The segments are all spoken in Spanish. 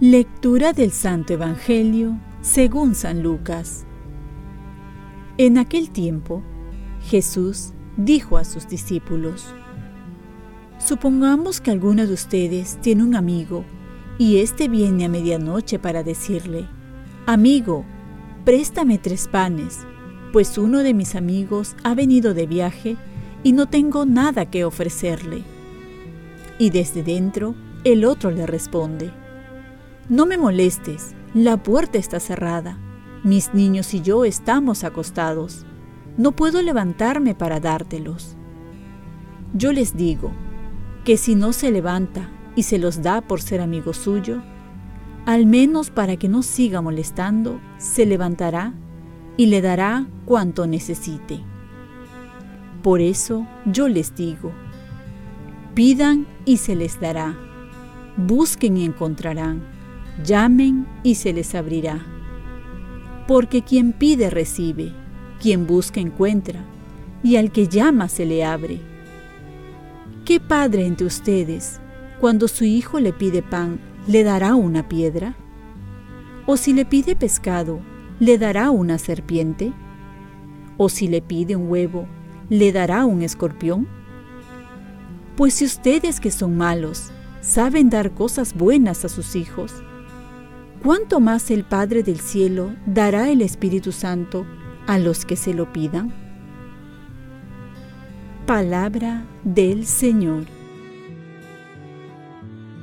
Lectura del Santo Evangelio según San Lucas. En aquel tiempo, Jesús dijo a sus discípulos, Supongamos que alguno de ustedes tiene un amigo y éste viene a medianoche para decirle, Amigo, préstame tres panes, pues uno de mis amigos ha venido de viaje y no tengo nada que ofrecerle. Y desde dentro el otro le responde, no me molestes, la puerta está cerrada. Mis niños y yo estamos acostados. No puedo levantarme para dártelos. Yo les digo que si no se levanta y se los da por ser amigo suyo, al menos para que no siga molestando, se levantará y le dará cuanto necesite. Por eso yo les digo, pidan y se les dará, busquen y encontrarán Llamen y se les abrirá. Porque quien pide recibe, quien busca encuentra, y al que llama se le abre. ¿Qué padre entre ustedes, cuando su hijo le pide pan, le dará una piedra? ¿O si le pide pescado, le dará una serpiente? ¿O si le pide un huevo, le dará un escorpión? Pues si ustedes que son malos saben dar cosas buenas a sus hijos, ¿cuánto más el Padre del Cielo dará el Espíritu Santo a los que se lo pidan? Palabra del Señor.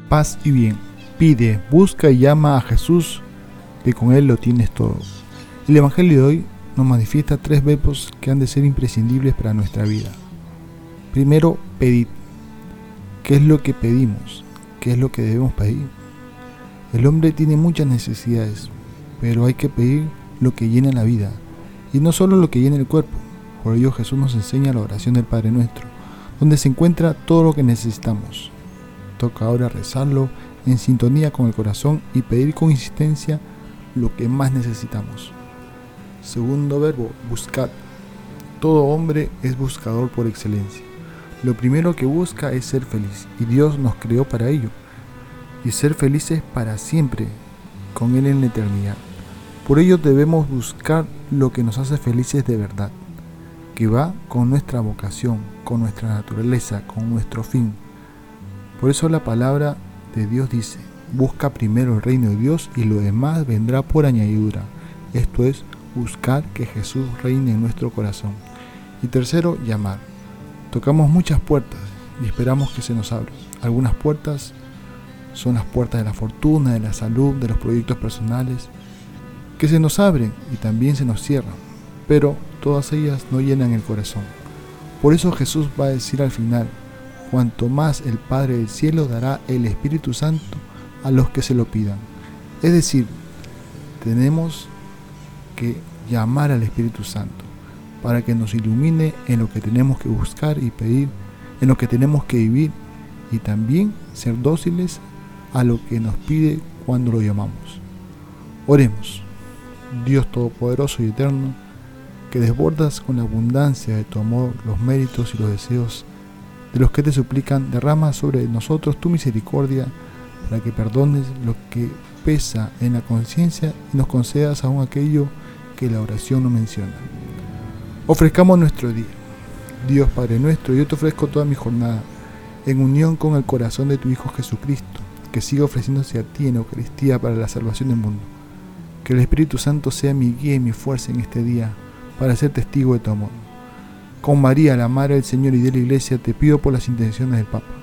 Paz y bien. Pide, busca y llama a Jesús, que con Él lo tienes todo. El Evangelio de hoy nos manifiesta tres verbos que han de ser imprescindibles para nuestra vida. Primero, pedir. ¿Qué es lo que pedimos? ¿Qué es lo que debemos pedir? El hombre tiene muchas necesidades, pero hay que pedir lo que llena la vida, y no solo lo que llena el cuerpo. Por ello Jesús nos enseña la oración del Padre Nuestro, donde se encuentra todo lo que necesitamos. Toca ahora rezarlo en sintonía con el corazón y pedir con insistencia lo que más necesitamos. Segundo verbo, buscar. Todo hombre es buscador por excelencia. Lo primero que busca es ser feliz y Dios nos creó para ello y ser felices para siempre con Él en la eternidad. Por ello debemos buscar lo que nos hace felices de verdad, que va con nuestra vocación, con nuestra naturaleza, con nuestro fin. Por eso la palabra de Dios dice, busca primero el reino de Dios y lo demás vendrá por añadidura. Esto es, buscar que Jesús reine en nuestro corazón. Y tercero, llamar. Tocamos muchas puertas y esperamos que se nos abran. Algunas puertas son las puertas de la fortuna, de la salud, de los proyectos personales, que se nos abren y también se nos cierran, pero todas ellas no llenan el corazón. Por eso Jesús va a decir al final, cuanto más el Padre del Cielo dará el Espíritu Santo a los que se lo pidan. Es decir, tenemos que llamar al Espíritu Santo para que nos ilumine en lo que tenemos que buscar y pedir, en lo que tenemos que vivir y también ser dóciles a lo que nos pide cuando lo llamamos. Oremos, Dios Todopoderoso y Eterno, que desbordas con la abundancia de tu amor los méritos y los deseos de los que te suplican, derrama sobre nosotros tu misericordia para que perdones lo que pesa en la conciencia y nos concedas aún aquello que la oración no menciona. Ofrezcamos nuestro día. Dios Padre nuestro, yo te ofrezco toda mi jornada en unión con el corazón de tu Hijo Jesucristo que siga ofreciéndose a ti en Eucaristía para la salvación del mundo. Que el Espíritu Santo sea mi guía y mi fuerza en este día para ser testigo de tu amor. Con María, la Madre del Señor y de la Iglesia, te pido por las intenciones del Papa.